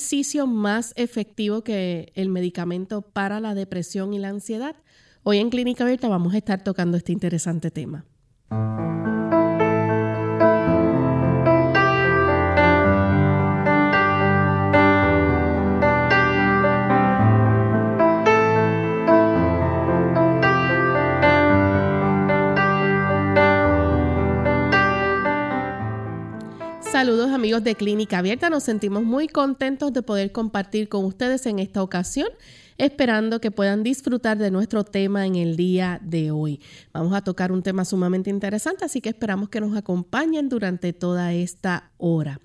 Ejercicio más efectivo que el medicamento para la depresión y la ansiedad. Hoy en Clínica Abierta vamos a estar tocando este interesante tema. Saludos amigos de Clínica Abierta, nos sentimos muy contentos de poder compartir con ustedes en esta ocasión, esperando que puedan disfrutar de nuestro tema en el día de hoy. Vamos a tocar un tema sumamente interesante, así que esperamos que nos acompañen durante toda esta hora.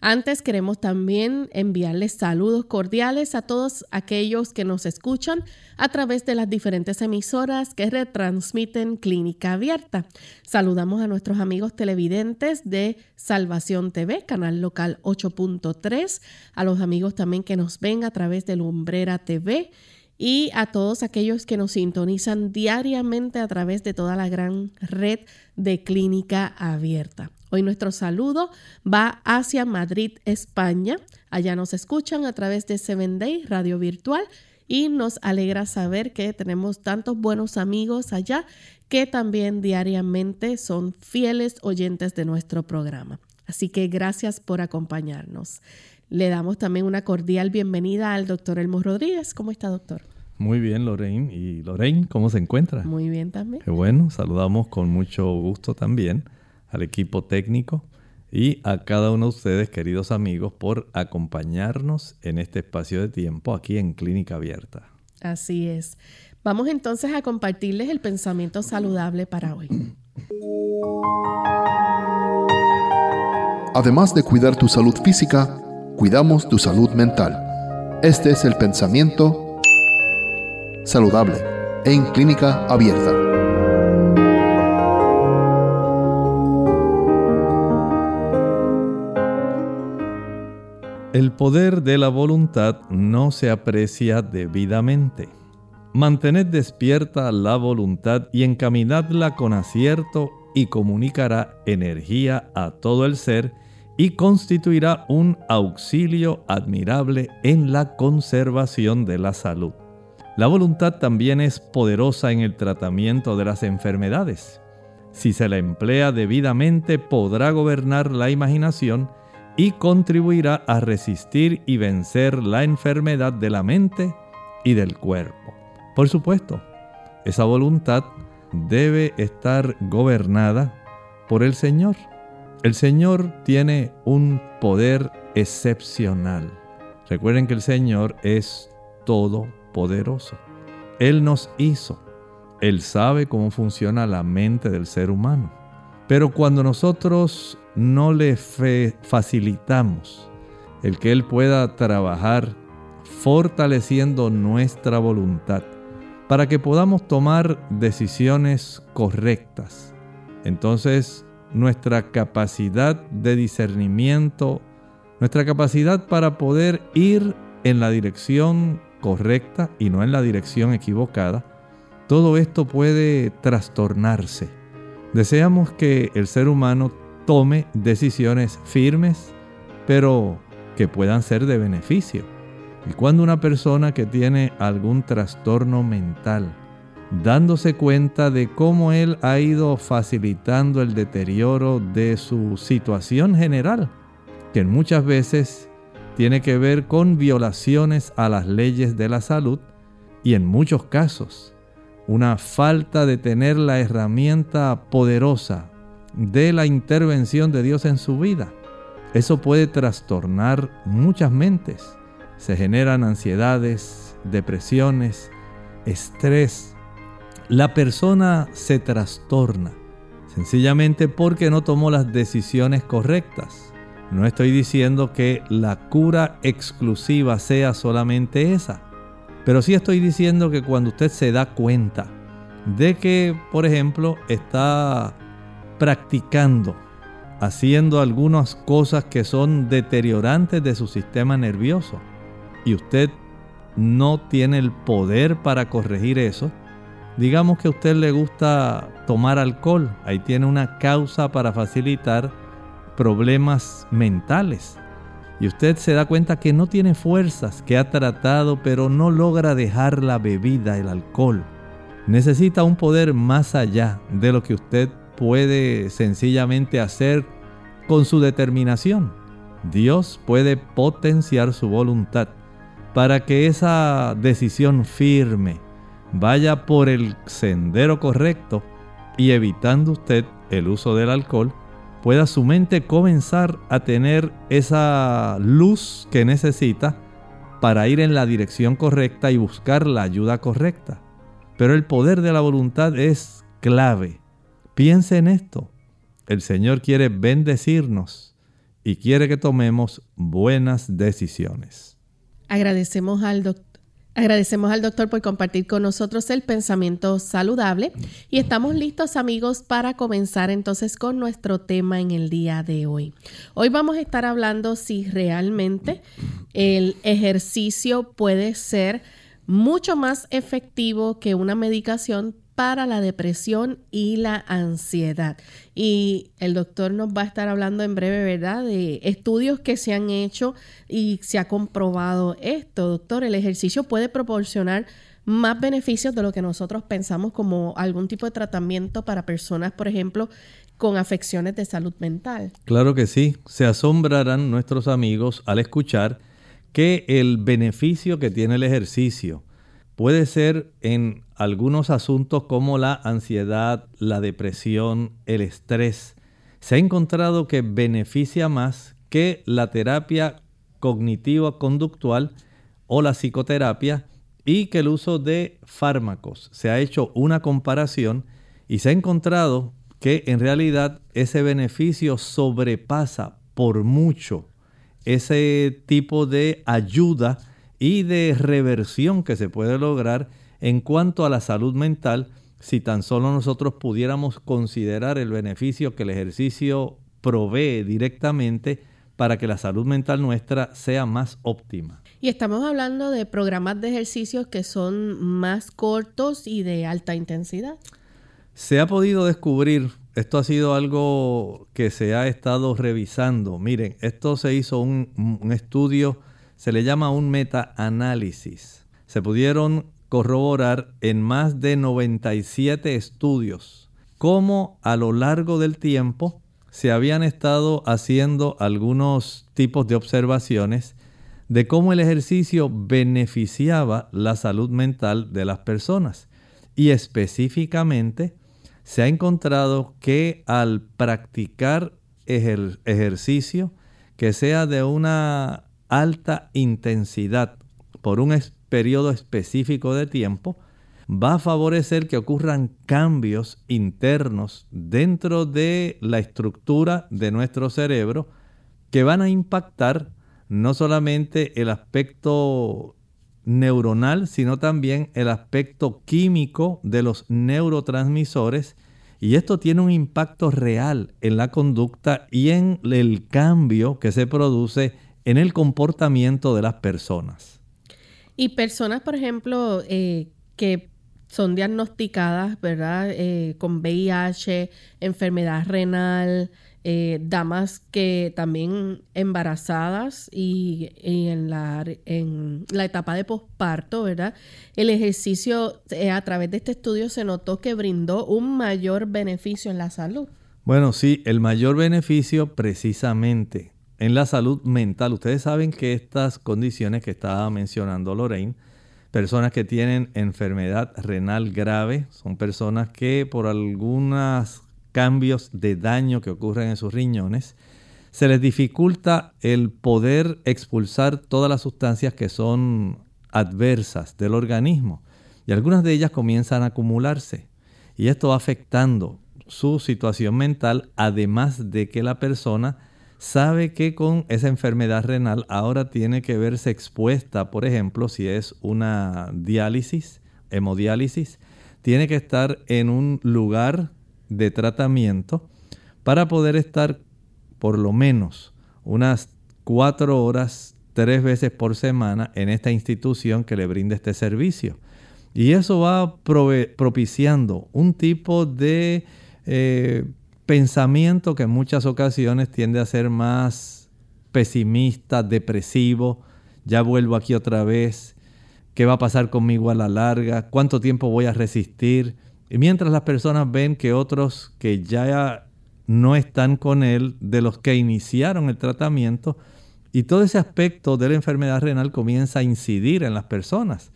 Antes queremos también enviarles saludos cordiales a todos aquellos que nos escuchan a través de las diferentes emisoras que retransmiten Clínica Abierta. Saludamos a nuestros amigos televidentes de Salvación TV, canal local 8.3, a los amigos también que nos ven a través de Lumbrera TV y a todos aquellos que nos sintonizan diariamente a través de toda la gran red de Clínica Abierta. Hoy nuestro saludo va hacia Madrid, España. Allá nos escuchan a través de Seven Day Radio Virtual y nos alegra saber que tenemos tantos buenos amigos allá que también diariamente son fieles oyentes de nuestro programa. Así que gracias por acompañarnos. Le damos también una cordial bienvenida al doctor Elmo Rodríguez. ¿Cómo está, doctor? Muy bien, Lorraine. ¿Y Lorraine, cómo se encuentra? Muy bien también. Qué bueno, saludamos con mucho gusto también al equipo técnico y a cada uno de ustedes, queridos amigos, por acompañarnos en este espacio de tiempo aquí en Clínica Abierta. Así es. Vamos entonces a compartirles el pensamiento saludable para hoy. Además de cuidar tu salud física, cuidamos tu salud mental. Este es el pensamiento saludable en Clínica Abierta. El poder de la voluntad no se aprecia debidamente. Mantened despierta la voluntad y encaminadla con acierto y comunicará energía a todo el ser y constituirá un auxilio admirable en la conservación de la salud. La voluntad también es poderosa en el tratamiento de las enfermedades. Si se la emplea debidamente podrá gobernar la imaginación y contribuirá a resistir y vencer la enfermedad de la mente y del cuerpo. Por supuesto, esa voluntad debe estar gobernada por el Señor. El Señor tiene un poder excepcional. Recuerden que el Señor es todopoderoso. Él nos hizo. Él sabe cómo funciona la mente del ser humano. Pero cuando nosotros no le facilitamos el que Él pueda trabajar fortaleciendo nuestra voluntad para que podamos tomar decisiones correctas, entonces nuestra capacidad de discernimiento, nuestra capacidad para poder ir en la dirección correcta y no en la dirección equivocada, todo esto puede trastornarse. Deseamos que el ser humano tome decisiones firmes, pero que puedan ser de beneficio. Y cuando una persona que tiene algún trastorno mental, dándose cuenta de cómo él ha ido facilitando el deterioro de su situación general, que muchas veces tiene que ver con violaciones a las leyes de la salud y en muchos casos una falta de tener la herramienta poderosa de la intervención de Dios en su vida. Eso puede trastornar muchas mentes. Se generan ansiedades, depresiones, estrés. La persona se trastorna sencillamente porque no tomó las decisiones correctas. No estoy diciendo que la cura exclusiva sea solamente esa, pero sí estoy diciendo que cuando usted se da cuenta de que, por ejemplo, está practicando, haciendo algunas cosas que son deteriorantes de su sistema nervioso y usted no tiene el poder para corregir eso, digamos que a usted le gusta tomar alcohol, ahí tiene una causa para facilitar problemas mentales. Y usted se da cuenta que no tiene fuerzas, que ha tratado pero no logra dejar la bebida, el alcohol. Necesita un poder más allá de lo que usted puede sencillamente hacer con su determinación. Dios puede potenciar su voluntad para que esa decisión firme vaya por el sendero correcto y evitando usted el uso del alcohol, pueda su mente comenzar a tener esa luz que necesita para ir en la dirección correcta y buscar la ayuda correcta. Pero el poder de la voluntad es clave. Piense en esto. El Señor quiere bendecirnos y quiere que tomemos buenas decisiones. Agradecemos al doctor. Por compartir con nosotros el pensamiento saludable y estamos listos amigos para comenzar entonces con nuestro tema en el día de hoy. Hoy vamos a estar hablando si realmente el ejercicio puede ser mucho más efectivo que una medicación para la depresión y la ansiedad. Y el doctor nos va a estar hablando en breve, ¿verdad?, de estudios que se han hecho y se ha comprobado esto. Doctor, el ejercicio puede proporcionar más beneficios de lo que nosotros pensamos como algún tipo de tratamiento para personas, por ejemplo, con afecciones de salud mental. Claro que sí, se asombrarán nuestros amigos al escuchar que el beneficio que tiene el ejercicio puede ser en algunos asuntos como la ansiedad, la depresión, el estrés. Se ha encontrado que beneficia más que la terapia cognitiva conductual o la psicoterapia y que el uso de fármacos. Se ha hecho una comparación y se ha encontrado que en realidad ese beneficio sobrepasa por mucho ese tipo de ayuda y de reversión que se puede lograr en cuanto a la salud mental si tan solo nosotros pudiéramos considerar el beneficio que el ejercicio provee directamente para que la salud mental nuestra sea más óptima. Y estamos hablando de programas de ejercicios que son más cortos y de alta intensidad. Se ha podido descubrir, esto ha sido algo que se ha estado revisando. Miren, esto se hizo un, un estudio se le llama un meta-análisis. Se pudieron corroborar en más de 97 estudios cómo a lo largo del tiempo se habían estado haciendo algunos tipos de observaciones de cómo el ejercicio beneficiaba la salud mental de las personas. Y específicamente se ha encontrado que al practicar ejercicio que sea de una alta intensidad por un periodo específico de tiempo, va a favorecer que ocurran cambios internos dentro de la estructura de nuestro cerebro que van a impactar no solamente el aspecto neuronal, sino también el aspecto químico de los neurotransmisores y esto tiene un impacto real en la conducta y en el cambio que se produce en el comportamiento de las personas. Y personas, por ejemplo, eh, que son diagnosticadas, ¿verdad? Eh, con VIH, enfermedad renal, eh, damas que también embarazadas y, en, la, en la etapa de posparto, ¿verdad? El ejercicio a través de este estudio se notó que brindó un mayor beneficio en la salud. Bueno, sí, el mayor beneficio precisamente en la salud mental. Ustedes saben que estas condiciones que estaba mencionando Lorraine, personas que tienen enfermedad renal grave, son personas que por algunas cambios de daño que ocurren en sus riñones, se les dificulta el poder expulsar todas las sustancias que son adversas del organismo y algunas de ellas comienzan a acumularse y esto va afectando su situación mental, además de que la persona sabe que con esa enfermedad renal ahora tiene que verse expuesta, por ejemplo, si es una diálisis, hemodiálisis, tiene que estar en un lugar de tratamiento para poder estar por lo menos unas cuatro horas, tres veces por semana en esta institución que le brinda este servicio. Y eso va propiciando un tipo de eh, pensamiento que en muchas ocasiones tiende a ser más pesimista, depresivo. Ya vuelvo aquí otra vez. ¿Qué va a pasar conmigo a la larga? ¿Cuánto tiempo voy a resistir? Y mientras las personas ven que otros que ya no están con él, de los que iniciaron el tratamiento, y todo ese aspecto de la enfermedad renal comienza a incidir en las personas.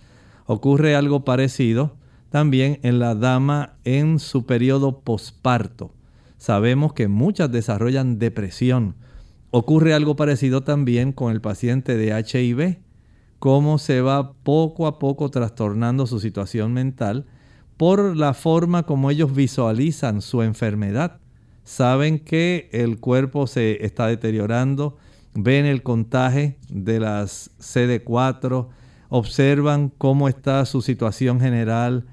Ocurre algo parecido también en la dama en su periodo posparto. Sabemos que muchas desarrollan depresión. Ocurre algo parecido también con el paciente de HIV, cómo se va poco a poco trastornando su situación mental por la forma como ellos visualizan su enfermedad. Saben que el cuerpo se está deteriorando, ven el contagio de las CD4, observan cómo está su situación general,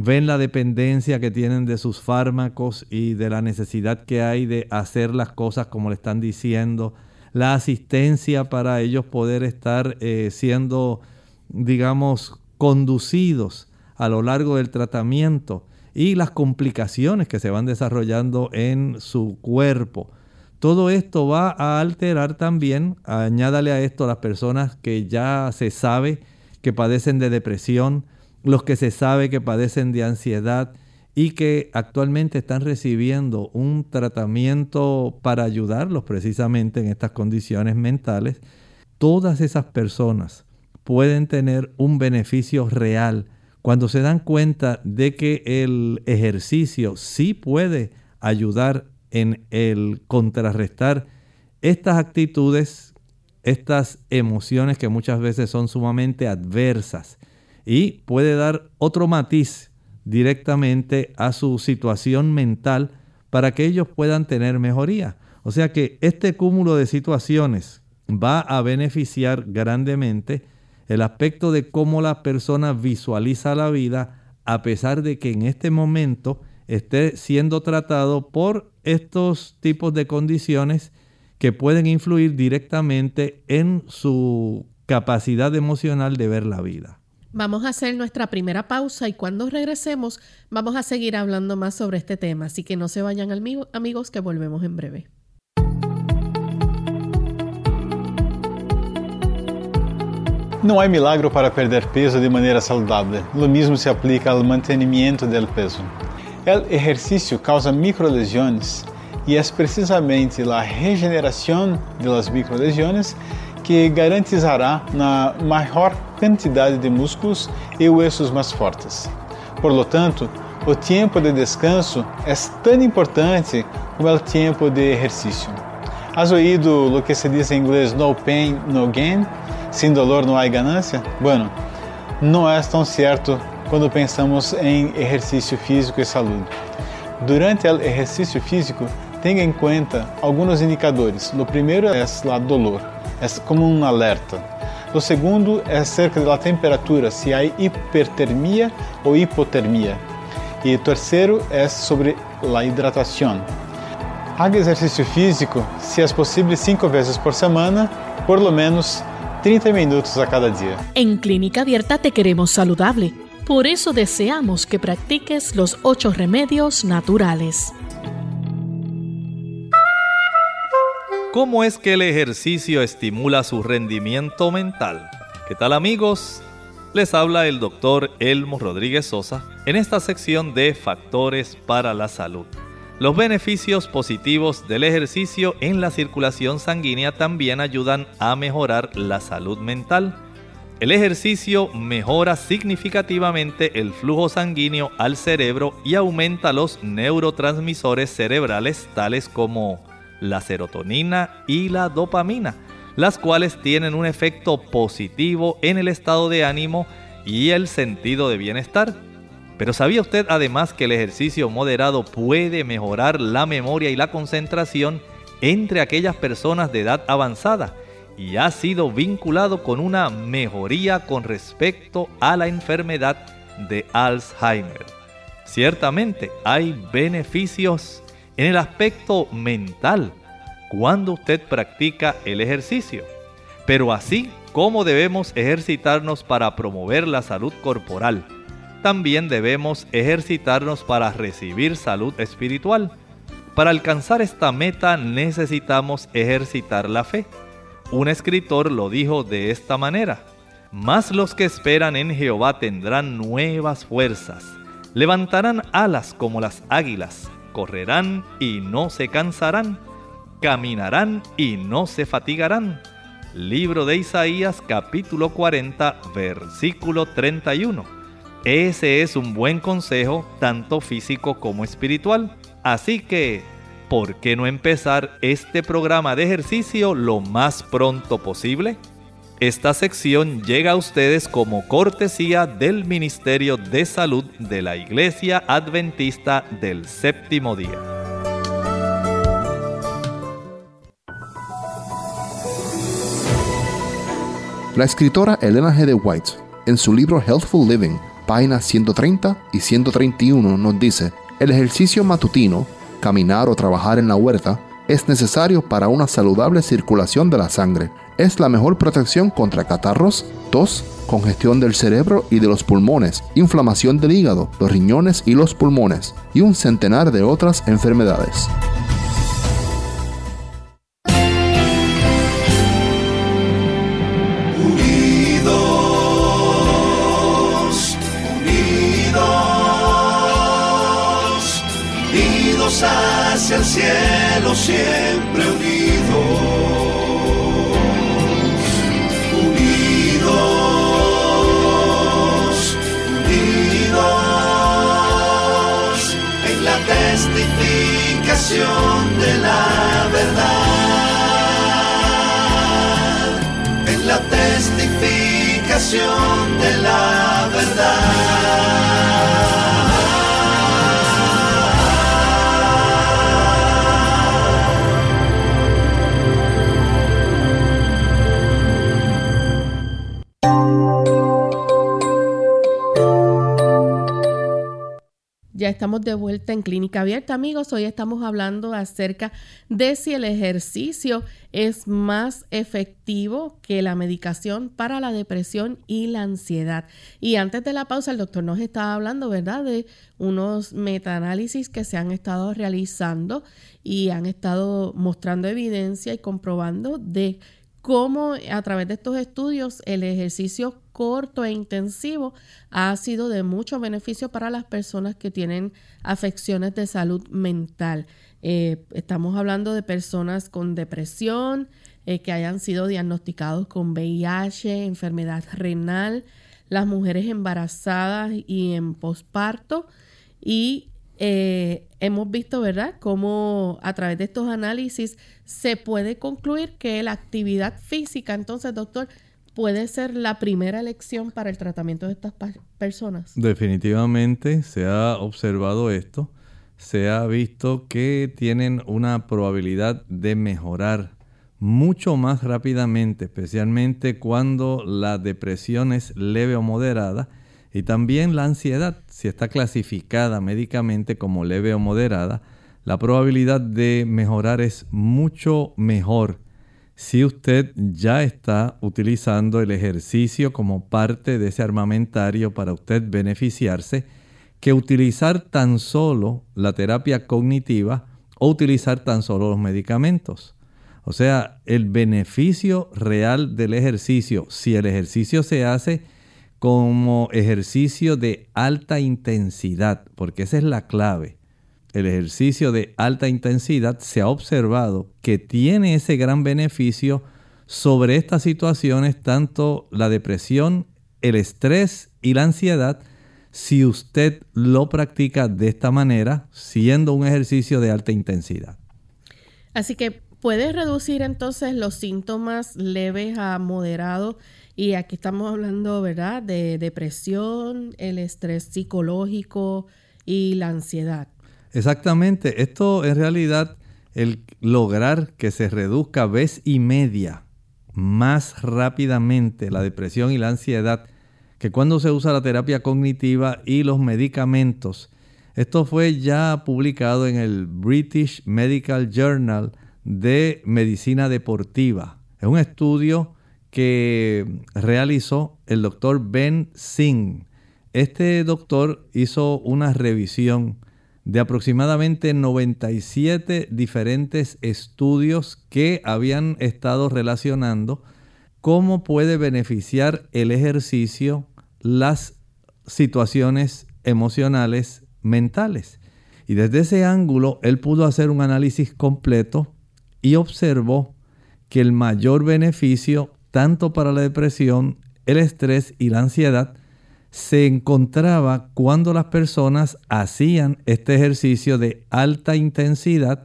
ven la dependencia que tienen de sus fármacos y de la necesidad que hay de hacer las cosas como le están diciendo, la asistencia para ellos poder estar eh, siendo, digamos, conducidos a lo largo del tratamiento y las complicaciones que se van desarrollando en su cuerpo. Todo esto va a alterar también, añádale a esto las personas que ya se sabe que padecen de depresión, los que se sabe que padecen de ansiedad y que actualmente están recibiendo un tratamiento para ayudarlos precisamente en estas condiciones mentales, todas esas personas pueden tener un beneficio real cuando se dan cuenta de que el ejercicio sí puede ayudar en el contrarrestar estas actitudes estas emociones que muchas veces son sumamente adversas y puede dar otro matiz directamente a su situación mental para que ellos puedan tener mejoría. O sea que este cúmulo de situaciones va a beneficiar grandemente el aspecto de cómo la persona visualiza la vida a pesar de que en este momento esté siendo tratado por estos tipos de condiciones que pueden influir directamente en su capacidad emocional de ver la vida. Vamos a hacer nuestra primera pausa y cuando regresemos vamos a seguir hablando más sobre este tema, así que no se vayan amigos que volvemos en breve. No hay milagro para perder peso de manera saludable. Lo mismo se aplica al mantenimiento del peso. El ejercicio causa microlesiones e é precisamente a regeneração das microlesões que garantizará na maior quantidade de músculos e ossos mais fortes. Por lo tanto, o tempo de descanso é tão importante como o tempo de exercício. Has oído o que se diz em inglês no pain, no gain? Sem dolor não há ganância? Bueno, não é tão certo quando pensamos em exercício físico e saúde. Durante o exercício físico, Tenha em conta alguns indicadores. O primeiro é o dolor, é como um alerta. O segundo é acerca da temperatura, se há hipertermia ou hipotermia. E o terceiro é sobre a hidratação. Haga exercício físico, se é possível, cinco vezes por semana, por lo menos 30 minutos a cada dia. Em Clínica Abierta te queremos saludable. Por eso deseamos que practiques los ocho remedios naturales. ¿Cómo es que el ejercicio estimula su rendimiento mental? ¿Qué tal amigos? Les habla el doctor Elmo Rodríguez Sosa en esta sección de Factores para la Salud. Los beneficios positivos del ejercicio en la circulación sanguínea también ayudan a mejorar la salud mental. El ejercicio mejora significativamente el flujo sanguíneo al cerebro y aumenta los neurotransmisores cerebrales tales como la serotonina y la dopamina, las cuales tienen un efecto positivo en el estado de ánimo y el sentido de bienestar. Pero ¿sabía usted además que el ejercicio moderado puede mejorar la memoria y la concentración entre aquellas personas de edad avanzada? y ha sido vinculado con una mejoría con respecto a la enfermedad de Alzheimer. Ciertamente hay beneficios en el aspecto mental cuando usted practica el ejercicio, pero así como debemos ejercitarnos para promover la salud corporal, también debemos ejercitarnos para recibir salud espiritual. Para alcanzar esta meta necesitamos ejercitar la fe. Un escritor lo dijo de esta manera, Más los que esperan en Jehová tendrán nuevas fuerzas, levantarán alas como las águilas, correrán y no se cansarán, caminarán y no se fatigarán. Libro de Isaías capítulo 40 versículo 31. Ese es un buen consejo tanto físico como espiritual. Así que ¿por qué no empezar este programa de ejercicio lo más pronto posible? Esta sección llega a ustedes como cortesía del Ministerio de Salud de la Iglesia Adventista del Séptimo Día. La escritora Elena G. de White, en su libro Healthful Living, páginas 130 y 131, nos dice, el ejercicio matutino caminar o trabajar en la huerta es necesario para una saludable circulación de la sangre. Es la mejor protección contra catarros, tos, congestión del cerebro y de los pulmones, inflamación del hígado, los riñones y los pulmones, y un centenar de otras enfermedades. el cielo siempre unidos, unidos, Estamos de vuelta en Clínica Abierta, amigos. Hoy estamos hablando acerca de si el ejercicio es más efectivo que la medicación para la depresión y la ansiedad. Y antes de la pausa, el doctor nos estaba hablando, ¿verdad?, de unos metaanálisis que se han estado realizando y han estado mostrando evidencia y comprobando de cómo a través de estos estudios el ejercicio corto e intensivo ha sido de mucho beneficio para las personas que tienen afecciones de salud mental. Eh, estamos hablando de personas con depresión, eh, que hayan sido diagnosticados con VIH, enfermedad renal, las mujeres embarazadas y en posparto. Y eh, hemos visto, ¿verdad?, cómo a través de estos análisis se puede concluir que la actividad física, entonces, doctor, puede ser la primera elección para el tratamiento de estas personas? Definitivamente se ha observado esto, se ha visto que tienen una probabilidad de mejorar mucho más rápidamente, especialmente cuando la depresión es leve o moderada y también la ansiedad, si está clasificada médicamente como leve o moderada, la probabilidad de mejorar es mucho mejor si usted ya está utilizando el ejercicio como parte de ese armamentario para usted beneficiarse, que utilizar tan solo la terapia cognitiva o utilizar tan solo los medicamentos. O sea, el beneficio real del ejercicio, si el ejercicio se hace como ejercicio de alta intensidad, porque esa es la clave el ejercicio de alta intensidad se ha observado que tiene ese gran beneficio sobre estas situaciones, tanto la depresión, el estrés y la ansiedad, si usted lo practica de esta manera, siendo un ejercicio de alta intensidad. Así que puede reducir entonces los síntomas leves a moderados y aquí estamos hablando, ¿verdad?, de depresión, el estrés psicológico y la ansiedad. Exactamente, esto en realidad el lograr que se reduzca vez y media más rápidamente la depresión y la ansiedad que cuando se usa la terapia cognitiva y los medicamentos. Esto fue ya publicado en el British Medical Journal de Medicina Deportiva. Es un estudio que realizó el doctor Ben Singh. Este doctor hizo una revisión de aproximadamente 97 diferentes estudios que habían estado relacionando cómo puede beneficiar el ejercicio las situaciones emocionales mentales. Y desde ese ángulo él pudo hacer un análisis completo y observó que el mayor beneficio tanto para la depresión, el estrés y la ansiedad se encontraba cuando las personas hacían este ejercicio de alta intensidad,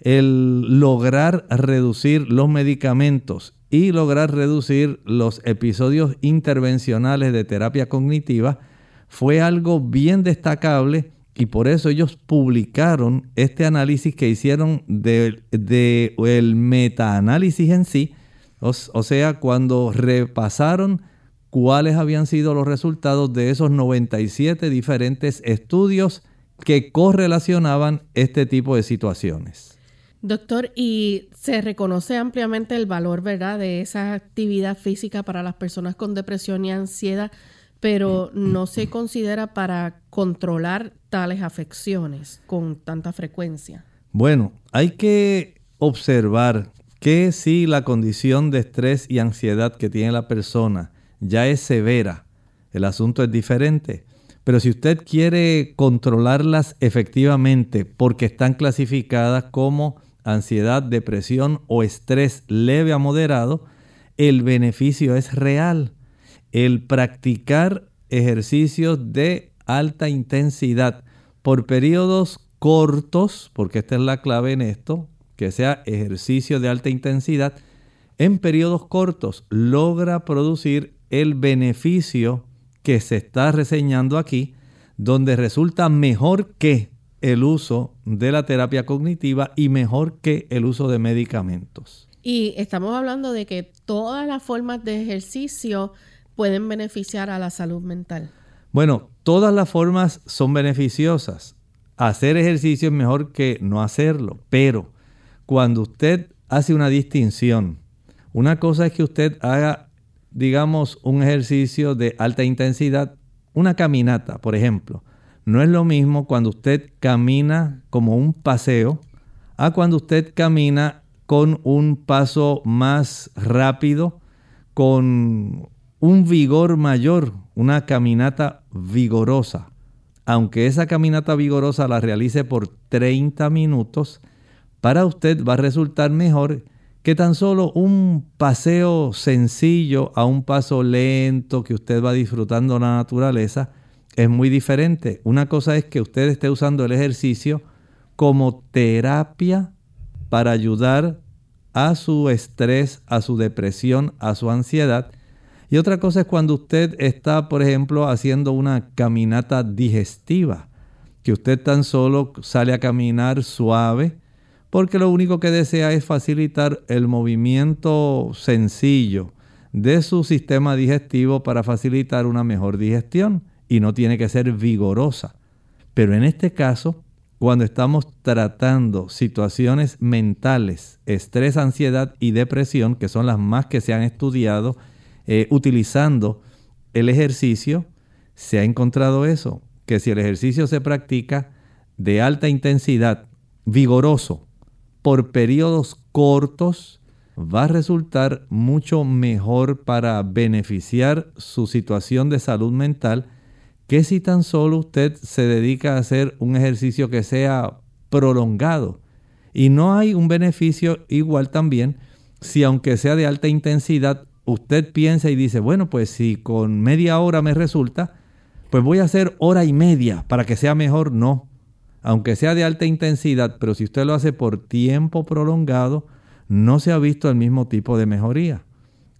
el lograr reducir los medicamentos y lograr reducir los episodios intervencionales de terapia cognitiva fue algo bien destacable y por eso ellos publicaron este análisis que hicieron del de, el metaanálisis en sí, o sea, cuando repasaron cuáles habían sido los resultados de esos 97 diferentes estudios que correlacionaban este tipo de situaciones. Doctor, y se reconoce ampliamente el valor, ¿verdad?, de esa actividad física para las personas con depresión y ansiedad, pero no se considera para controlar tales afecciones con tanta frecuencia. Bueno, hay que observar que si la condición de estrés y ansiedad que tiene la persona ya es severa, el asunto es diferente. Pero si usted quiere controlarlas efectivamente porque están clasificadas como ansiedad, depresión o estrés leve a moderado, el beneficio es real. El practicar ejercicios de alta intensidad por periodos cortos, porque esta es la clave en esto, que sea ejercicio de alta intensidad, en periodos cortos logra producir el beneficio que se está reseñando aquí, donde resulta mejor que el uso de la terapia cognitiva y mejor que el uso de medicamentos. Y estamos hablando de que todas las formas de ejercicio pueden beneficiar a la salud mental. Bueno, todas las formas son beneficiosas. Hacer ejercicio es mejor que no hacerlo, pero cuando usted hace una distinción, una cosa es que usted haga digamos, un ejercicio de alta intensidad, una caminata, por ejemplo. No es lo mismo cuando usted camina como un paseo a cuando usted camina con un paso más rápido, con un vigor mayor, una caminata vigorosa. Aunque esa caminata vigorosa la realice por 30 minutos, para usted va a resultar mejor que tan solo un paseo sencillo a un paso lento que usted va disfrutando la naturaleza es muy diferente. Una cosa es que usted esté usando el ejercicio como terapia para ayudar a su estrés, a su depresión, a su ansiedad. Y otra cosa es cuando usted está, por ejemplo, haciendo una caminata digestiva, que usted tan solo sale a caminar suave, porque lo único que desea es facilitar el movimiento sencillo de su sistema digestivo para facilitar una mejor digestión y no tiene que ser vigorosa. Pero en este caso, cuando estamos tratando situaciones mentales, estrés, ansiedad y depresión, que son las más que se han estudiado, eh, utilizando el ejercicio, se ha encontrado eso, que si el ejercicio se practica de alta intensidad, vigoroso, por periodos cortos va a resultar mucho mejor para beneficiar su situación de salud mental que si tan solo usted se dedica a hacer un ejercicio que sea prolongado. Y no hay un beneficio igual también si aunque sea de alta intensidad, usted piensa y dice, bueno, pues si con media hora me resulta, pues voy a hacer hora y media para que sea mejor, no. Aunque sea de alta intensidad, pero si usted lo hace por tiempo prolongado, no se ha visto el mismo tipo de mejoría.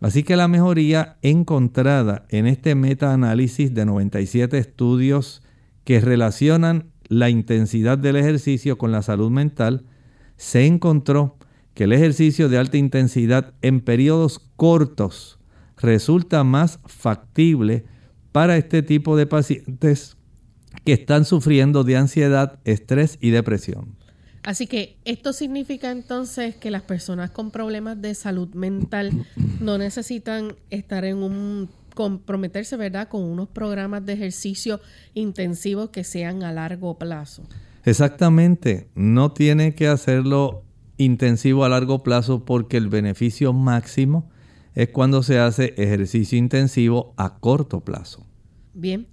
Así que la mejoría encontrada en este metaanálisis de 97 estudios que relacionan la intensidad del ejercicio con la salud mental, se encontró que el ejercicio de alta intensidad en periodos cortos resulta más factible para este tipo de pacientes que están sufriendo de ansiedad, estrés y depresión. Así que esto significa entonces que las personas con problemas de salud mental no necesitan estar en un comprometerse, ¿verdad?, con unos programas de ejercicio intensivos que sean a largo plazo. Exactamente, no tiene que hacerlo intensivo a largo plazo porque el beneficio máximo es cuando se hace ejercicio intensivo a corto plazo. Bien,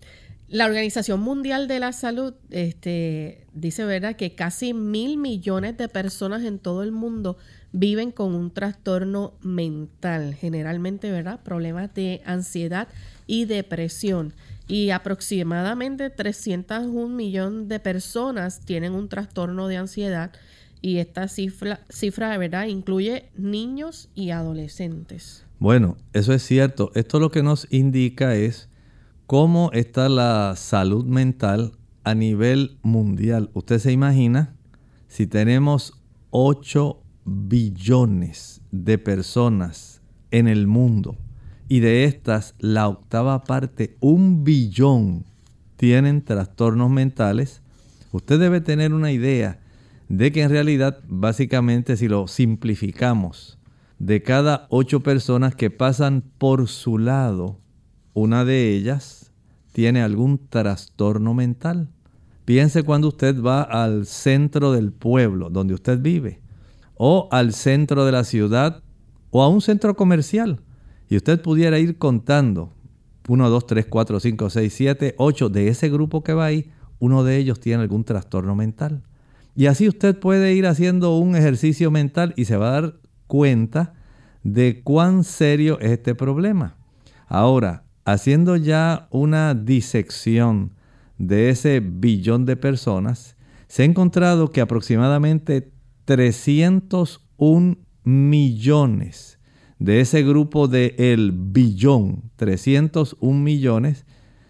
la Organización Mundial de la Salud este, dice, ¿verdad?, que casi mil millones de personas en todo el mundo viven con un trastorno mental, generalmente, ¿verdad?, problemas de ansiedad y depresión. Y aproximadamente 301 millones de personas tienen un trastorno de ansiedad y esta cifra, cifra, ¿verdad?, incluye niños y adolescentes. Bueno, eso es cierto. Esto lo que nos indica es cómo está la salud mental a nivel mundial. Usted se imagina si tenemos 8 billones de personas en el mundo y de estas la octava parte, un billón, tienen trastornos mentales, usted debe tener una idea de que en realidad, básicamente, si lo simplificamos, de cada ocho personas que pasan por su lado, una de ellas tiene algún trastorno mental. Piense cuando usted va al centro del pueblo donde usted vive, o al centro de la ciudad, o a un centro comercial, y usted pudiera ir contando 1, 2, 3, 4, 5, 6, 7, 8 de ese grupo que va ahí, uno de ellos tiene algún trastorno mental. Y así usted puede ir haciendo un ejercicio mental y se va a dar cuenta de cuán serio es este problema. Ahora, haciendo ya una disección de ese billón de personas, se ha encontrado que aproximadamente 301 millones de ese grupo de el billón, 301 millones,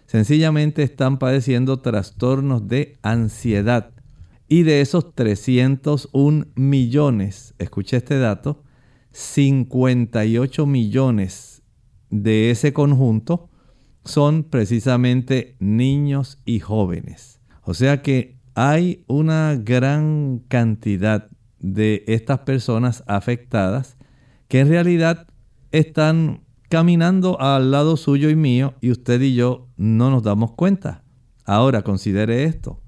sencillamente están padeciendo trastornos de ansiedad. Y de esos 301 millones, escuche este dato, 58 millones de ese conjunto son precisamente niños y jóvenes. O sea que hay una gran cantidad de estas personas afectadas que en realidad están caminando al lado suyo y mío y usted y yo no nos damos cuenta. Ahora considere esto.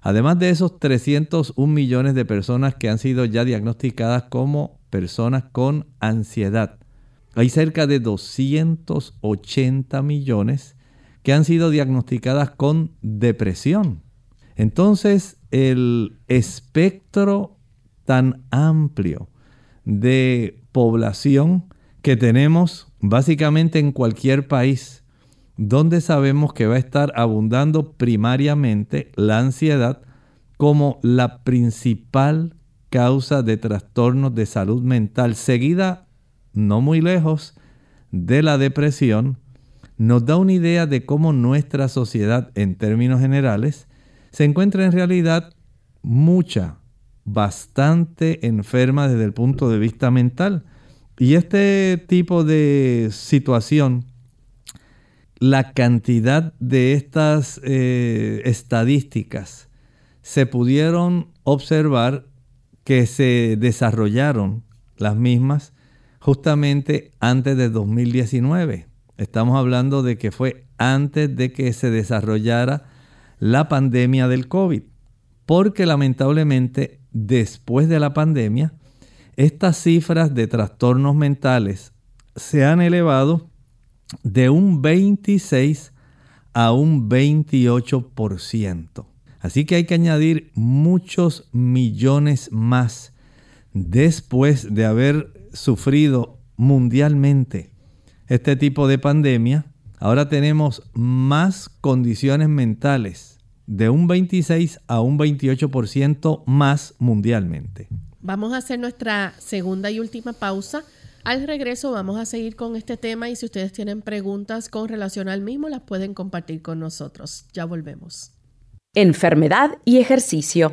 Además de esos 301 millones de personas que han sido ya diagnosticadas como personas con ansiedad, hay cerca de 280 millones que han sido diagnosticadas con depresión. Entonces, el espectro tan amplio de población que tenemos básicamente en cualquier país, donde sabemos que va a estar abundando primariamente la ansiedad como la principal causa de trastornos de salud mental, seguida no muy lejos de la depresión, nos da una idea de cómo nuestra sociedad en términos generales se encuentra en realidad mucha, bastante enferma desde el punto de vista mental. Y este tipo de situación, la cantidad de estas eh, estadísticas se pudieron observar que se desarrollaron las mismas justamente antes de 2019. Estamos hablando de que fue antes de que se desarrollara la pandemia del COVID. Porque lamentablemente después de la pandemia, estas cifras de trastornos mentales se han elevado de un 26 a un 28%. Así que hay que añadir muchos millones más después de haber sufrido mundialmente este tipo de pandemia, ahora tenemos más condiciones mentales, de un 26 a un 28% más mundialmente. Vamos a hacer nuestra segunda y última pausa. Al regreso vamos a seguir con este tema y si ustedes tienen preguntas con relación al mismo las pueden compartir con nosotros. Ya volvemos. Enfermedad y ejercicio.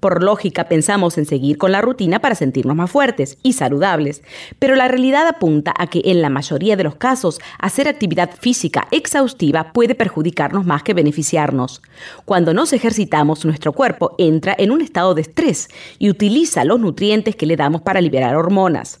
Por lógica pensamos en seguir con la rutina para sentirnos más fuertes y saludables, pero la realidad apunta a que en la mayoría de los casos hacer actividad física exhaustiva puede perjudicarnos más que beneficiarnos. Cuando nos ejercitamos, nuestro cuerpo entra en un estado de estrés y utiliza los nutrientes que le damos para liberar hormonas.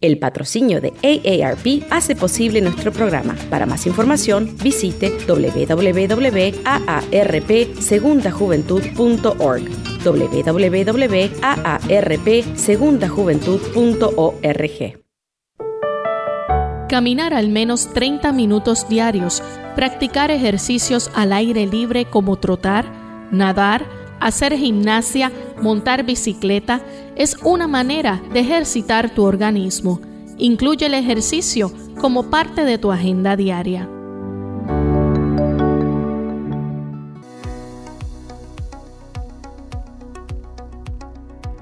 El patrocinio de AARP hace posible nuestro programa. Para más información, visite www.aarpsegundajuventud.org www.aarpsegundajuventud.org Caminar al menos 30 minutos diarios, practicar ejercicios al aire libre como trotar, nadar, hacer gimnasia, montar bicicleta, es una manera de ejercitar tu organismo. Incluye el ejercicio como parte de tu agenda diaria.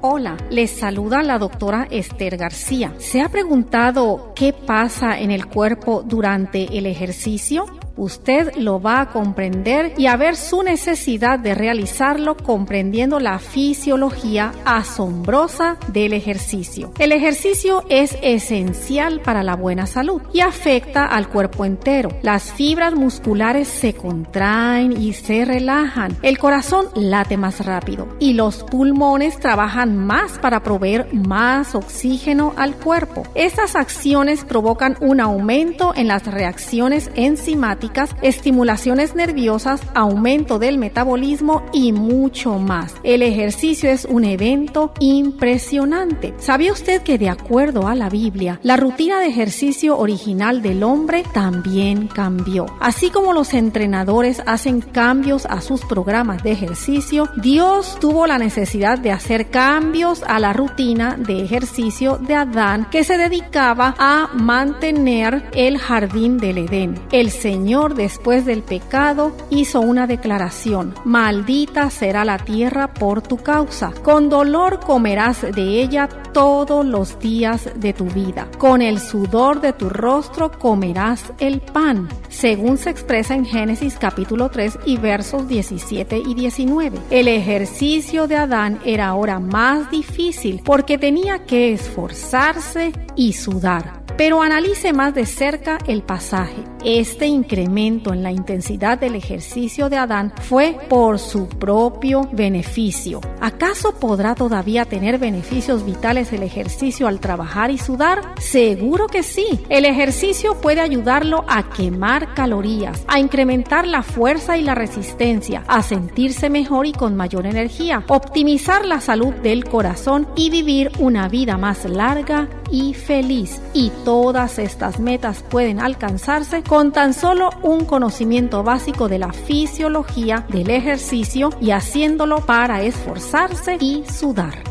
Hola, les saluda la doctora Esther García. ¿Se ha preguntado qué pasa en el cuerpo durante el ejercicio? Usted lo va a comprender y a ver su necesidad de realizarlo comprendiendo la fisiología asombrosa del ejercicio. El ejercicio es esencial para la buena salud y afecta al cuerpo entero. Las fibras musculares se contraen y se relajan. El corazón late más rápido y los pulmones trabajan más para proveer más oxígeno al cuerpo. Estas acciones provocan un aumento en las reacciones enzimáticas estimulaciones nerviosas, aumento del metabolismo y mucho más. El ejercicio es un evento impresionante. ¿Sabía usted que de acuerdo a la Biblia, la rutina de ejercicio original del hombre también cambió? Así como los entrenadores hacen cambios a sus programas de ejercicio, Dios tuvo la necesidad de hacer cambios a la rutina de ejercicio de Adán que se dedicaba a mantener el jardín del Edén. El Señor después del pecado hizo una declaración, maldita será la tierra por tu causa, con dolor comerás de ella todos los días de tu vida, con el sudor de tu rostro comerás el pan, según se expresa en Génesis capítulo 3 y versos 17 y 19. El ejercicio de Adán era ahora más difícil porque tenía que esforzarse y sudar. Pero analice más de cerca el pasaje. Este incremento en la intensidad del ejercicio de Adán fue por su propio beneficio. ¿Acaso podrá todavía tener beneficios vitales el ejercicio al trabajar y sudar? Seguro que sí. El ejercicio puede ayudarlo a quemar calorías, a incrementar la fuerza y la resistencia, a sentirse mejor y con mayor energía, optimizar la salud del corazón y vivir una vida más larga y feliz. Y todas estas metas pueden alcanzarse con tan solo un conocimiento básico de la fisiología del ejercicio y haciéndolo para esforzarse y sudar.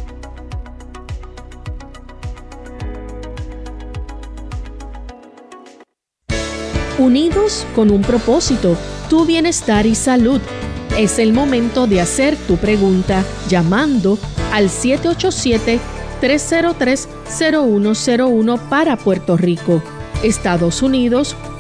Unidos con un propósito, tu bienestar y salud. Es el momento de hacer tu pregunta llamando al 787 303-0101 para Puerto Rico, Estados Unidos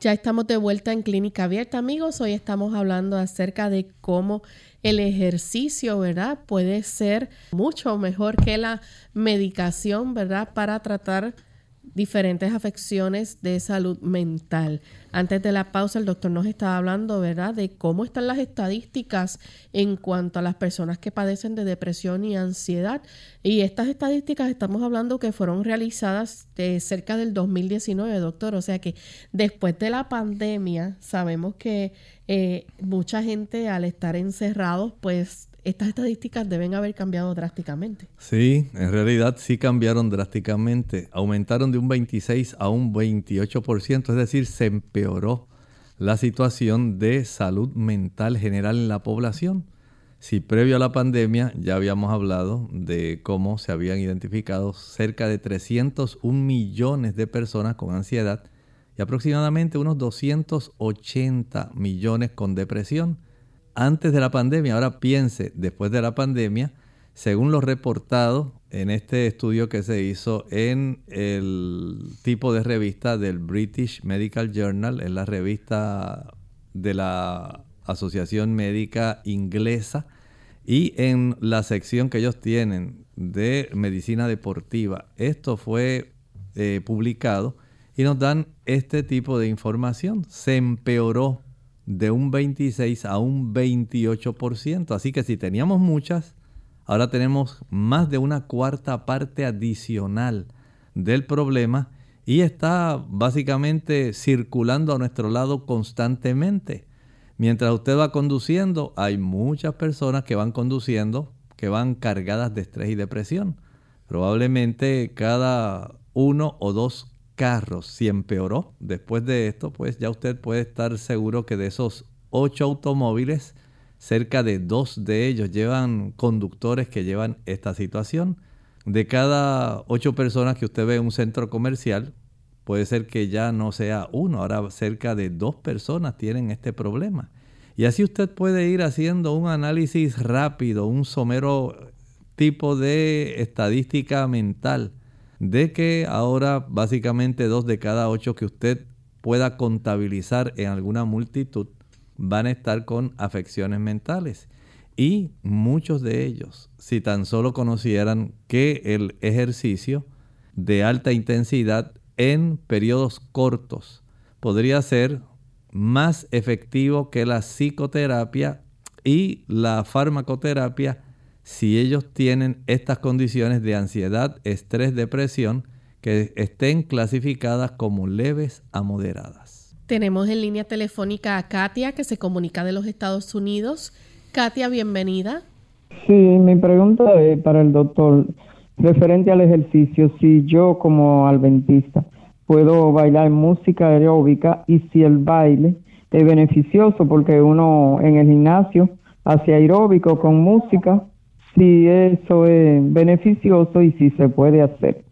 Ya estamos de vuelta en Clínica Abierta, amigos. Hoy estamos hablando acerca de cómo el ejercicio, ¿verdad? Puede ser mucho mejor que la medicación, ¿verdad? Para tratar diferentes afecciones de salud mental. Antes de la pausa, el doctor nos estaba hablando, ¿verdad?, de cómo están las estadísticas en cuanto a las personas que padecen de depresión y ansiedad. Y estas estadísticas estamos hablando que fueron realizadas de cerca del 2019, doctor. O sea que después de la pandemia, sabemos que eh, mucha gente al estar encerrados, pues estas estadísticas deben haber cambiado drásticamente. Sí, en realidad sí cambiaron drásticamente. Aumentaron de un 26 a un 28%, es decir, se empeoró la situación de salud mental general en la población. Si previo a la pandemia ya habíamos hablado de cómo se habían identificado cerca de 301 millones de personas con ansiedad y aproximadamente unos 280 millones con depresión antes de la pandemia. Ahora piense, después de la pandemia, según lo reportado en este estudio que se hizo en el tipo de revista del British Medical Journal, en la revista de la Asociación Médica Inglesa, y en la sección que ellos tienen de medicina deportiva. Esto fue eh, publicado y nos dan este tipo de información. Se empeoró de un 26 a un 28%. Así que si teníamos muchas, ahora tenemos más de una cuarta parte adicional del problema y está básicamente circulando a nuestro lado constantemente. Mientras usted va conduciendo, hay muchas personas que van conduciendo que van cargadas de estrés y depresión. Probablemente cada uno o dos carros, si empeoró después de esto, pues ya usted puede estar seguro que de esos ocho automóviles, cerca de dos de ellos llevan conductores que llevan esta situación. De cada ocho personas que usted ve en un centro comercial, puede ser que ya no sea uno, ahora cerca de dos personas tienen este problema. Y así usted puede ir haciendo un análisis rápido, un somero tipo de estadística mental de que ahora básicamente dos de cada ocho que usted pueda contabilizar en alguna multitud van a estar con afecciones mentales. Y muchos de ellos, si tan solo conocieran que el ejercicio de alta intensidad en periodos cortos podría ser más efectivo que la psicoterapia y la farmacoterapia si ellos tienen estas condiciones de ansiedad, estrés, depresión, que estén clasificadas como leves a moderadas. Tenemos en línea telefónica a Katia, que se comunica de los Estados Unidos. Katia, bienvenida. Sí, mi pregunta es para el doctor, referente al ejercicio, si yo como adventista puedo bailar música aeróbica y si el baile es beneficioso porque uno en el gimnasio hace aeróbico con música si eso es beneficioso y si se puede hacer.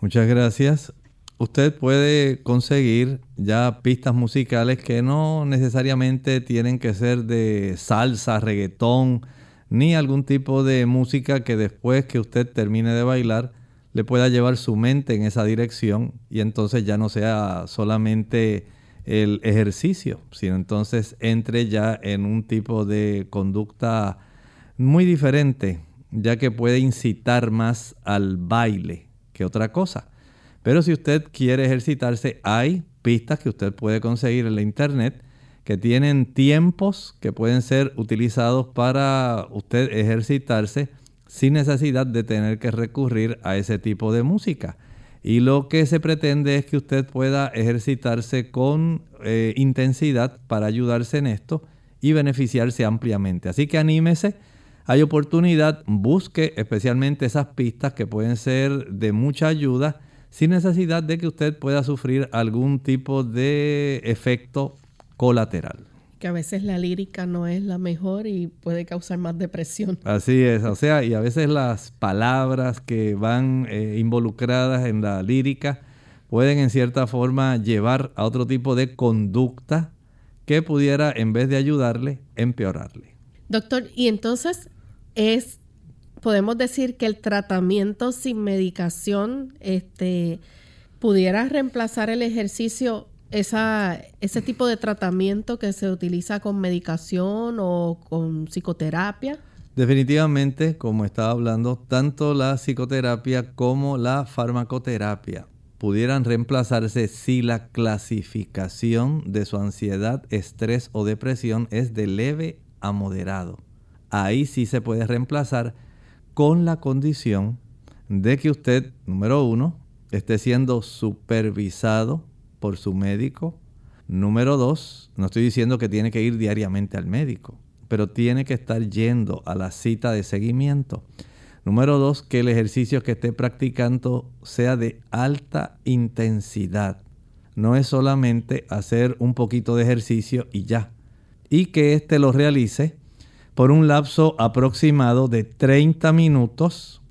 Muchas gracias. Usted puede conseguir ya pistas musicales que no necesariamente tienen que ser de salsa, reggaetón, ni algún tipo de música que después que usted termine de bailar le pueda llevar su mente en esa dirección y entonces ya no sea solamente el ejercicio, sino entonces entre ya en un tipo de conducta muy diferente ya que puede incitar más al baile que otra cosa. Pero si usted quiere ejercitarse, hay pistas que usted puede conseguir en la internet que tienen tiempos que pueden ser utilizados para usted ejercitarse sin necesidad de tener que recurrir a ese tipo de música. Y lo que se pretende es que usted pueda ejercitarse con eh, intensidad para ayudarse en esto y beneficiarse ampliamente. Así que anímese hay oportunidad, busque especialmente esas pistas que pueden ser de mucha ayuda sin necesidad de que usted pueda sufrir algún tipo de efecto colateral. Que a veces la lírica no es la mejor y puede causar más depresión. Así es, o sea, y a veces las palabras que van eh, involucradas en la lírica pueden en cierta forma llevar a otro tipo de conducta que pudiera, en vez de ayudarle, empeorarle. Doctor, y entonces es, podemos decir que el tratamiento sin medicación, este, pudiera reemplazar el ejercicio esa, ese tipo de tratamiento que se utiliza con medicación o con psicoterapia? Definitivamente, como estaba hablando, tanto la psicoterapia como la farmacoterapia pudieran reemplazarse si la clasificación de su ansiedad, estrés o depresión es de leve a moderado. Ahí sí se puede reemplazar con la condición de que usted, número uno, esté siendo supervisado por su médico. Número dos, no estoy diciendo que tiene que ir diariamente al médico, pero tiene que estar yendo a la cita de seguimiento. Número dos, que el ejercicio que esté practicando sea de alta intensidad. No es solamente hacer un poquito de ejercicio y ya. Y que éste lo realice por un lapso aproximado de 30 minutos.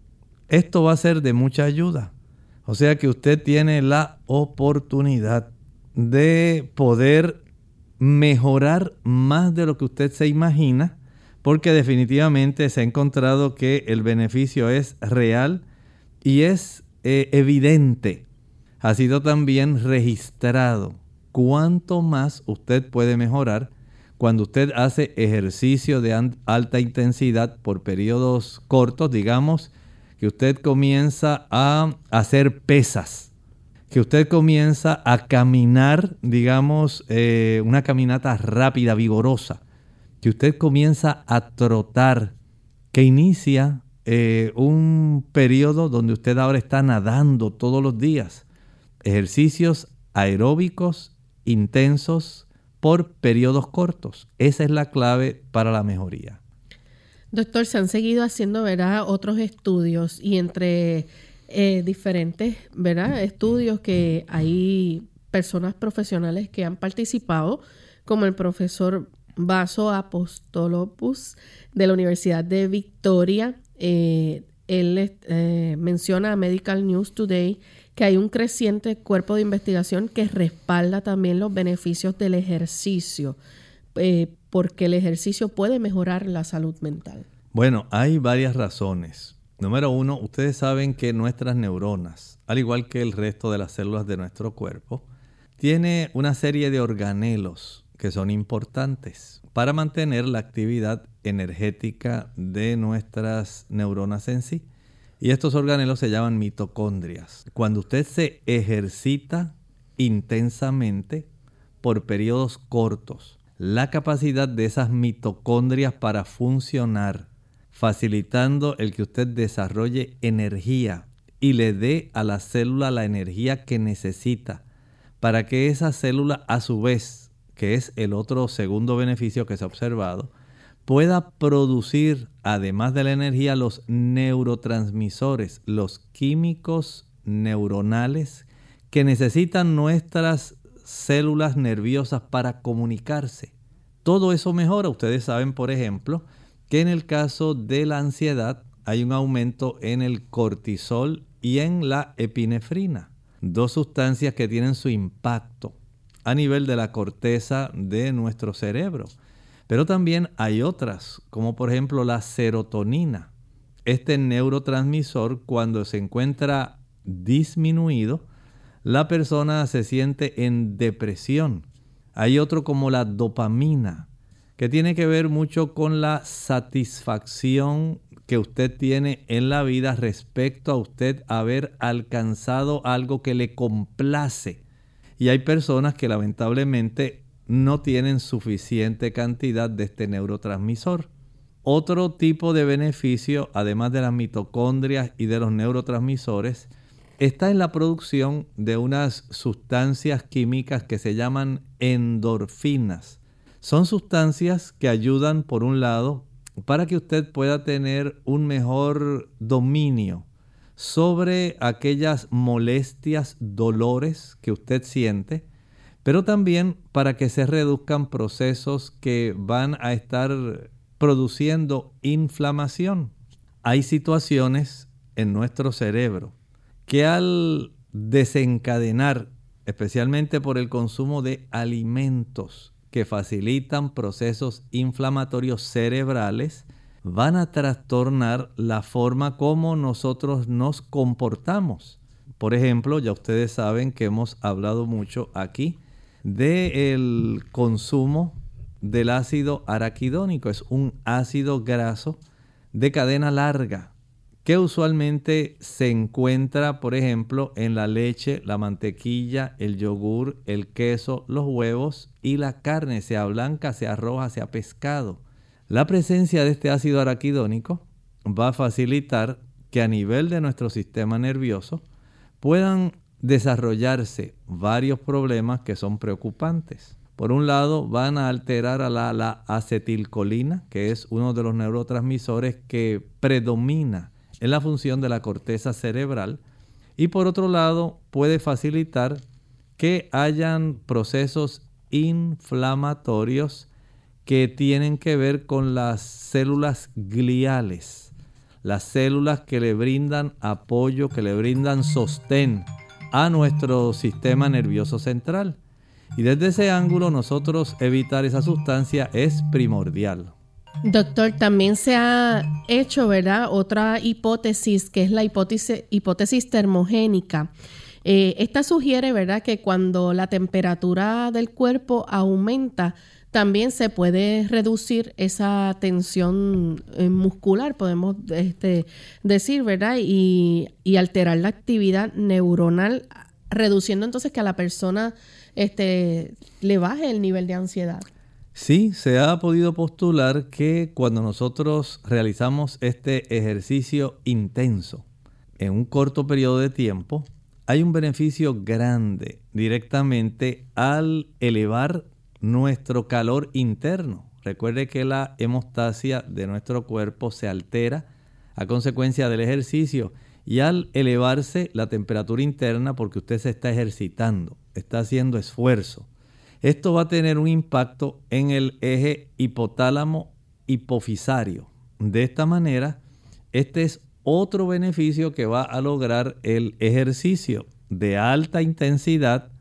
Esto va a ser de mucha ayuda. O sea que usted tiene la oportunidad de poder mejorar más de lo que usted se imagina, porque definitivamente se ha encontrado que el beneficio es real y es eh, evidente. Ha sido también registrado. Cuánto más usted puede mejorar cuando usted hace ejercicio de alta intensidad por periodos cortos, digamos que usted comienza a hacer pesas, que usted comienza a caminar, digamos, eh, una caminata rápida, vigorosa, que usted comienza a trotar, que inicia eh, un periodo donde usted ahora está nadando todos los días. Ejercicios aeróbicos intensos por periodos cortos. Esa es la clave para la mejoría. Doctor, se han seguido haciendo, ¿verdad? Otros estudios y entre eh, diferentes. Estudios que hay personas profesionales que han participado, como el profesor Vaso Apostolopoulos de la Universidad de Victoria. Eh, él eh, menciona a Medical News Today que hay un creciente cuerpo de investigación que respalda también los beneficios del ejercicio porque el ejercicio puede mejorar la salud mental? Bueno, hay varias razones. Número uno, ustedes saben que nuestras neuronas, al igual que el resto de las células de nuestro cuerpo, tiene una serie de organelos que son importantes para mantener la actividad energética de nuestras neuronas en sí. Y estos organelos se llaman mitocondrias. Cuando usted se ejercita intensamente por periodos cortos, la capacidad de esas mitocondrias para funcionar, facilitando el que usted desarrolle energía y le dé a la célula la energía que necesita para que esa célula a su vez, que es el otro segundo beneficio que se ha observado, pueda producir, además de la energía, los neurotransmisores, los químicos neuronales que necesitan nuestras células nerviosas para comunicarse. Todo eso mejora. Ustedes saben, por ejemplo, que en el caso de la ansiedad hay un aumento en el cortisol y en la epinefrina, dos sustancias que tienen su impacto a nivel de la corteza de nuestro cerebro. Pero también hay otras, como por ejemplo la serotonina. Este neurotransmisor, cuando se encuentra disminuido, la persona se siente en depresión. Hay otro como la dopamina, que tiene que ver mucho con la satisfacción que usted tiene en la vida respecto a usted haber alcanzado algo que le complace. Y hay personas que lamentablemente no tienen suficiente cantidad de este neurotransmisor. Otro tipo de beneficio, además de las mitocondrias y de los neurotransmisores, está en la producción de unas sustancias químicas que se llaman endorfinas. Son sustancias que ayudan, por un lado, para que usted pueda tener un mejor dominio sobre aquellas molestias, dolores que usted siente, pero también para que se reduzcan procesos que van a estar produciendo inflamación. Hay situaciones en nuestro cerebro que al desencadenar, especialmente por el consumo de alimentos que facilitan procesos inflamatorios cerebrales, van a trastornar la forma como nosotros nos comportamos. Por ejemplo, ya ustedes saben que hemos hablado mucho aquí del consumo del ácido araquidónico. Es un ácido graso de cadena larga que usualmente se encuentra, por ejemplo, en la leche, la mantequilla, el yogur, el queso, los huevos y la carne, sea blanca, sea roja, sea pescado. La presencia de este ácido araquidónico va a facilitar que a nivel de nuestro sistema nervioso puedan desarrollarse varios problemas que son preocupantes. Por un lado, van a alterar a la, acetilcolina, que es uno de los neurotransmisores que predomina en la función de la corteza cerebral. Y por otro lado, puede facilitar que hayan procesos inflamatorios que tienen que ver con las células gliales, las células que le brindan apoyo, que le brindan sostén a nuestro sistema nervioso central. Y desde ese ángulo nosotros evitar esa sustancia es primordial. Doctor, también se ha hecho, ¿verdad? Otra hipótesis que es la hipótesis, termogénica. Eh, esta sugiere, ¿verdad?, que cuando la temperatura del cuerpo aumenta, también se puede reducir esa tensión eh, muscular, podemos este, decir, ¿verdad? Y, alterar la actividad neuronal, reduciendo entonces que a la persona este, le baje el nivel de ansiedad. Sí, se ha podido postular que cuando nosotros realizamos este ejercicio intenso en un corto periodo de tiempo, hay un beneficio grande directamente al elevar nuestro calor interno. Recuerde que la hemostasia de nuestro cuerpo se altera a consecuencia del ejercicio y al elevarse la temperatura interna porque usted se está ejercitando, está haciendo esfuerzo. Esto va a tener un impacto en el eje hipotálamo hipofisario. De esta manera, este es otro beneficio que va a lograr el ejercicio de alta intensidad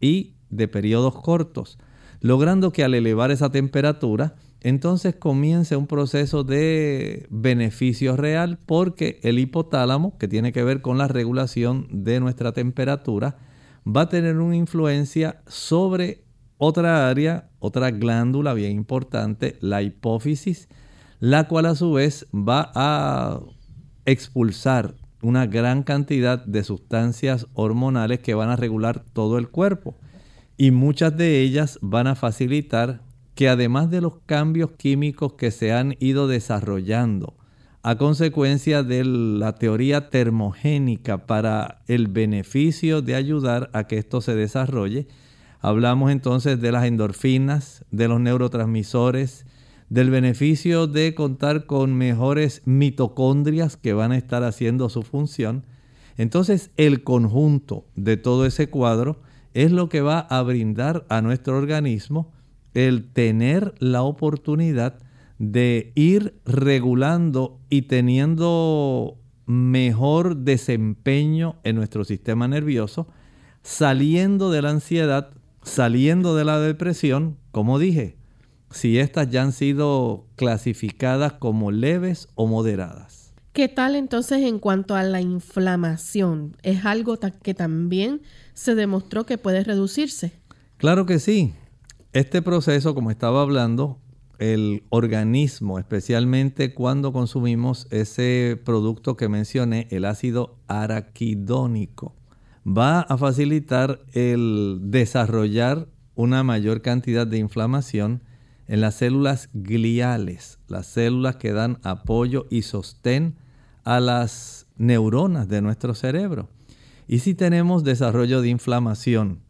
y de periodos cortos logrando que al elevar esa temperatura, entonces comience un proceso de beneficio real porque el hipotálamo, que tiene que ver con la regulación de nuestra temperatura, va a tener una influencia sobre otra área, otra glándula bien importante, la hipófisis, la cual a su vez va a expulsar una gran cantidad de sustancias hormonales que van a regular todo el cuerpo y muchas de ellas van a facilitar que además de los cambios químicos que se han ido desarrollando a consecuencia de la teoría termogénica para el beneficio de ayudar a que esto se desarrolle, hablamos entonces de las endorfinas, de los neurotransmisores, del beneficio de contar con mejores mitocondrias que van a estar haciendo su función. Entonces el conjunto de todo ese cuadro es lo que va a brindar a nuestro organismo el tener la oportunidad de ir regulando y teniendo mejor desempeño en nuestro sistema nervioso, saliendo de la ansiedad, saliendo de la depresión, como dije, si estas ya han sido clasificadas como leves o moderadas. ¿Qué tal entonces en cuanto a la inflamación? ¿Es algo que también se demostró que puede reducirse. Claro que sí. Este proceso, como estaba hablando, el organismo, especialmente cuando consumimos ese producto que mencioné, el ácido araquidónico, va a facilitar el desarrollar una mayor cantidad de inflamación en las células gliales, las células que dan apoyo y sostén a las neuronas de nuestro cerebro. Y si tenemos desarrollo de inflamación,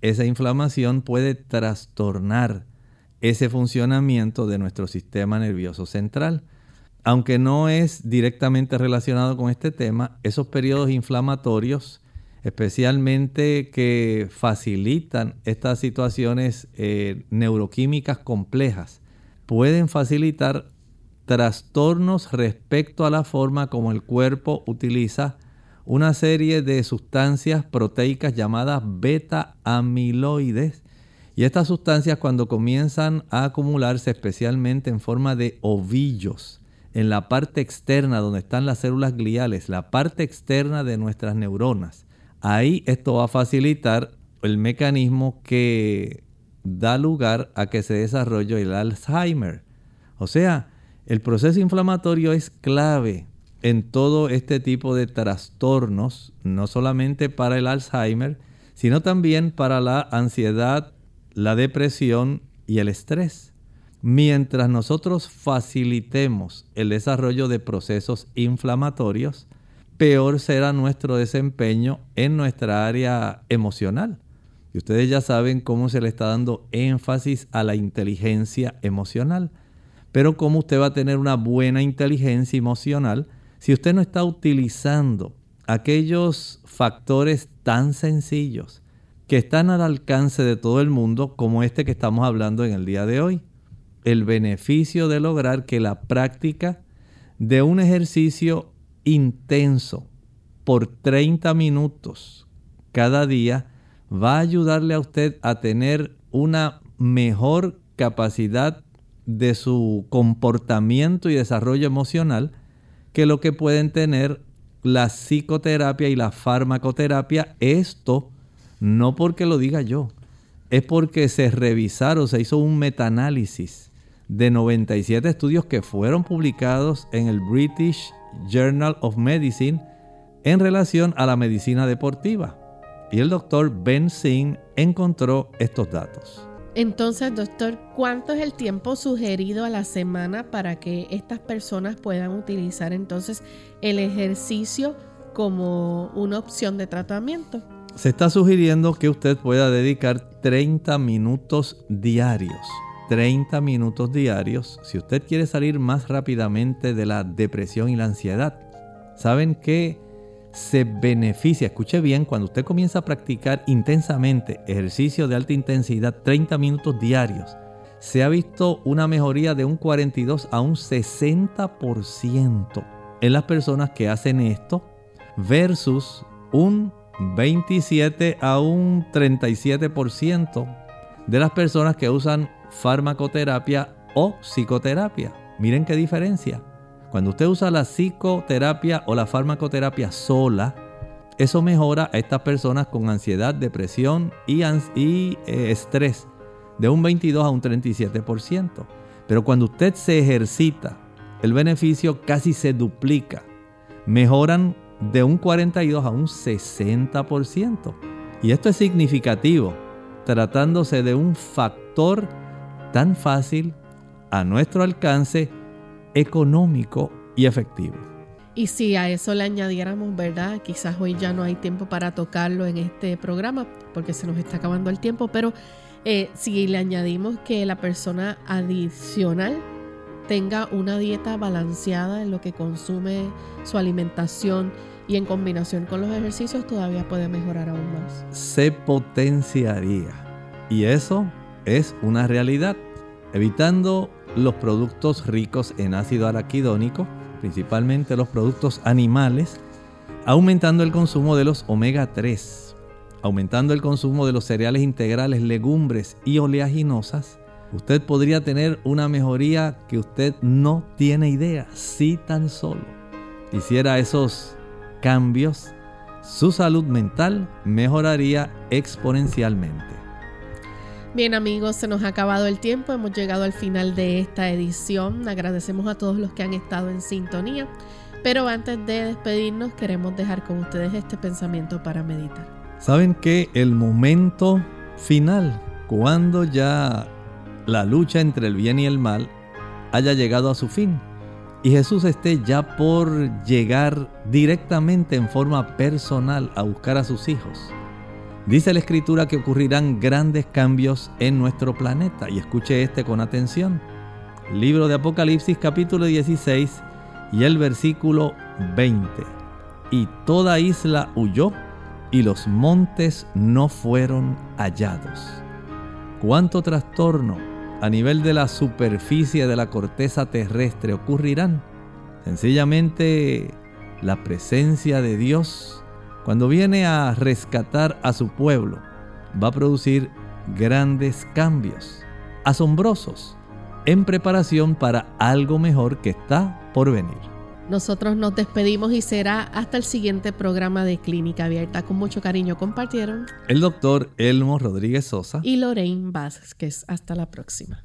esa inflamación puede trastornar ese funcionamiento de nuestro sistema nervioso central. Aunque no es directamente relacionado con este tema, esos periodos inflamatorios especialmente que facilitan estas situaciones eh, neuroquímicas complejas, pueden facilitar trastornos respecto a la forma como el cuerpo utiliza una serie de sustancias proteicas llamadas beta amiloides. Y estas sustancias cuando comienzan a acumularse especialmente en forma de ovillos, en la parte externa donde están las células gliales, la parte externa de nuestras neuronas, ahí esto va a facilitar el mecanismo que da lugar a que se desarrolle el Alzheimer. O sea, el proceso inflamatorio es clave en todo este tipo de trastornos, no solamente para el Alzheimer, sino también para la ansiedad, la depresión y el estrés. Mientras nosotros facilitemos el desarrollo de procesos inflamatorios, peor será nuestro desempeño en nuestra área emocional. Y ustedes ya saben cómo se le está dando énfasis a la inteligencia emocional. Pero cómo usted va a tener una buena inteligencia emocional si usted no está utilizando aquellos factores tan sencillos que están al alcance de todo el mundo como este que estamos hablando en el día de hoy. El beneficio de lograr que la práctica de un ejercicio intenso por 30 minutos cada día va a ayudarle a usted a tener una mejor capacidad de su comportamiento y desarrollo emocional que lo que pueden tener la psicoterapia y la farmacoterapia. Esto no porque lo diga yo, es porque se revisaron, se hizo un metaanálisis de 97 estudios que fueron publicados en el British Journal of Medicine en relación a la medicina deportiva. Y el doctor Ben Singh encontró estos datos. Entonces, doctor, ¿cuánto es el tiempo sugerido a la semana para que estas personas puedan utilizar entonces el ejercicio como una opción de tratamiento? Se está sugiriendo que usted pueda dedicar 30 minutos diarios. 30 minutos diarios si usted quiere salir más rápidamente de la depresión y la ansiedad. Saben que se beneficia, escuche bien, cuando usted comienza a practicar intensamente ejercicio de alta intensidad 30 minutos diarios, se ha visto una mejoría de un 42 a un 60% en las personas que hacen esto versus un 27 a un 37% de las personas que usan farmacoterapia o psicoterapia. Miren qué diferencia. Cuando usted usa la psicoterapia o la farmacoterapia sola, eso mejora a estas personas con ansiedad, depresión y, eh, estrés de un 22 a un 37%. Pero cuando usted se ejercita, el beneficio casi se duplica. Mejoran de un 42 a un 60%. Y esto es significativo, tratándose de un factor tan fácil a nuestro alcance económico y efectivo. Y si a eso le añadiéramos, ¿verdad? Quizás hoy ya no hay tiempo para tocarlo en este programa porque se nos está acabando el tiempo, pero eh, si le añadimos que la persona adicional tenga una dieta balanceada en lo que consume su alimentación y en combinación con los ejercicios todavía puede mejorar aún más. Se potenciaría. Y eso es una realidad. Evitando los productos ricos en ácido araquidónico, principalmente los productos animales, aumentando el consumo de los omega 3, aumentando el consumo de los cereales integrales, legumbres y oleaginosas, usted podría tener una mejoría que usted no tiene idea si tan solo hiciera esos cambios, su salud mental mejoraría exponencialmente. Bien amigos, se nos ha acabado el tiempo, hemos llegado al final de esta edición. Agradecemos a todos los que han estado en sintonía, pero antes de despedirnos queremos dejar con ustedes este pensamiento para meditar. Saben que el momento final, cuando ya la lucha entre el bien y el mal haya llegado a su fin. Y Jesús esté ya por llegar directamente en forma personal a buscar a sus hijos Dice la escritura que ocurrirán grandes cambios en nuestro planeta y escuche este con atención. Libro de Apocalipsis capítulo 16 y el versículo 20. Y toda isla huyó y los montes no fueron hallados. ¿Cuánto trastorno a nivel de la superficie de la corteza terrestre ocurrirán? Sencillamente la presencia de Dios, cuando viene a rescatar a su pueblo, va a producir grandes cambios, asombrosos, en preparación para algo mejor que está por venir. Nosotros nos despedimos y será hasta el siguiente programa de Clínica Abierta. Con mucho cariño compartieron el doctor Elmo Rodríguez Sosa y Lorraine Vázquez. Hasta la próxima.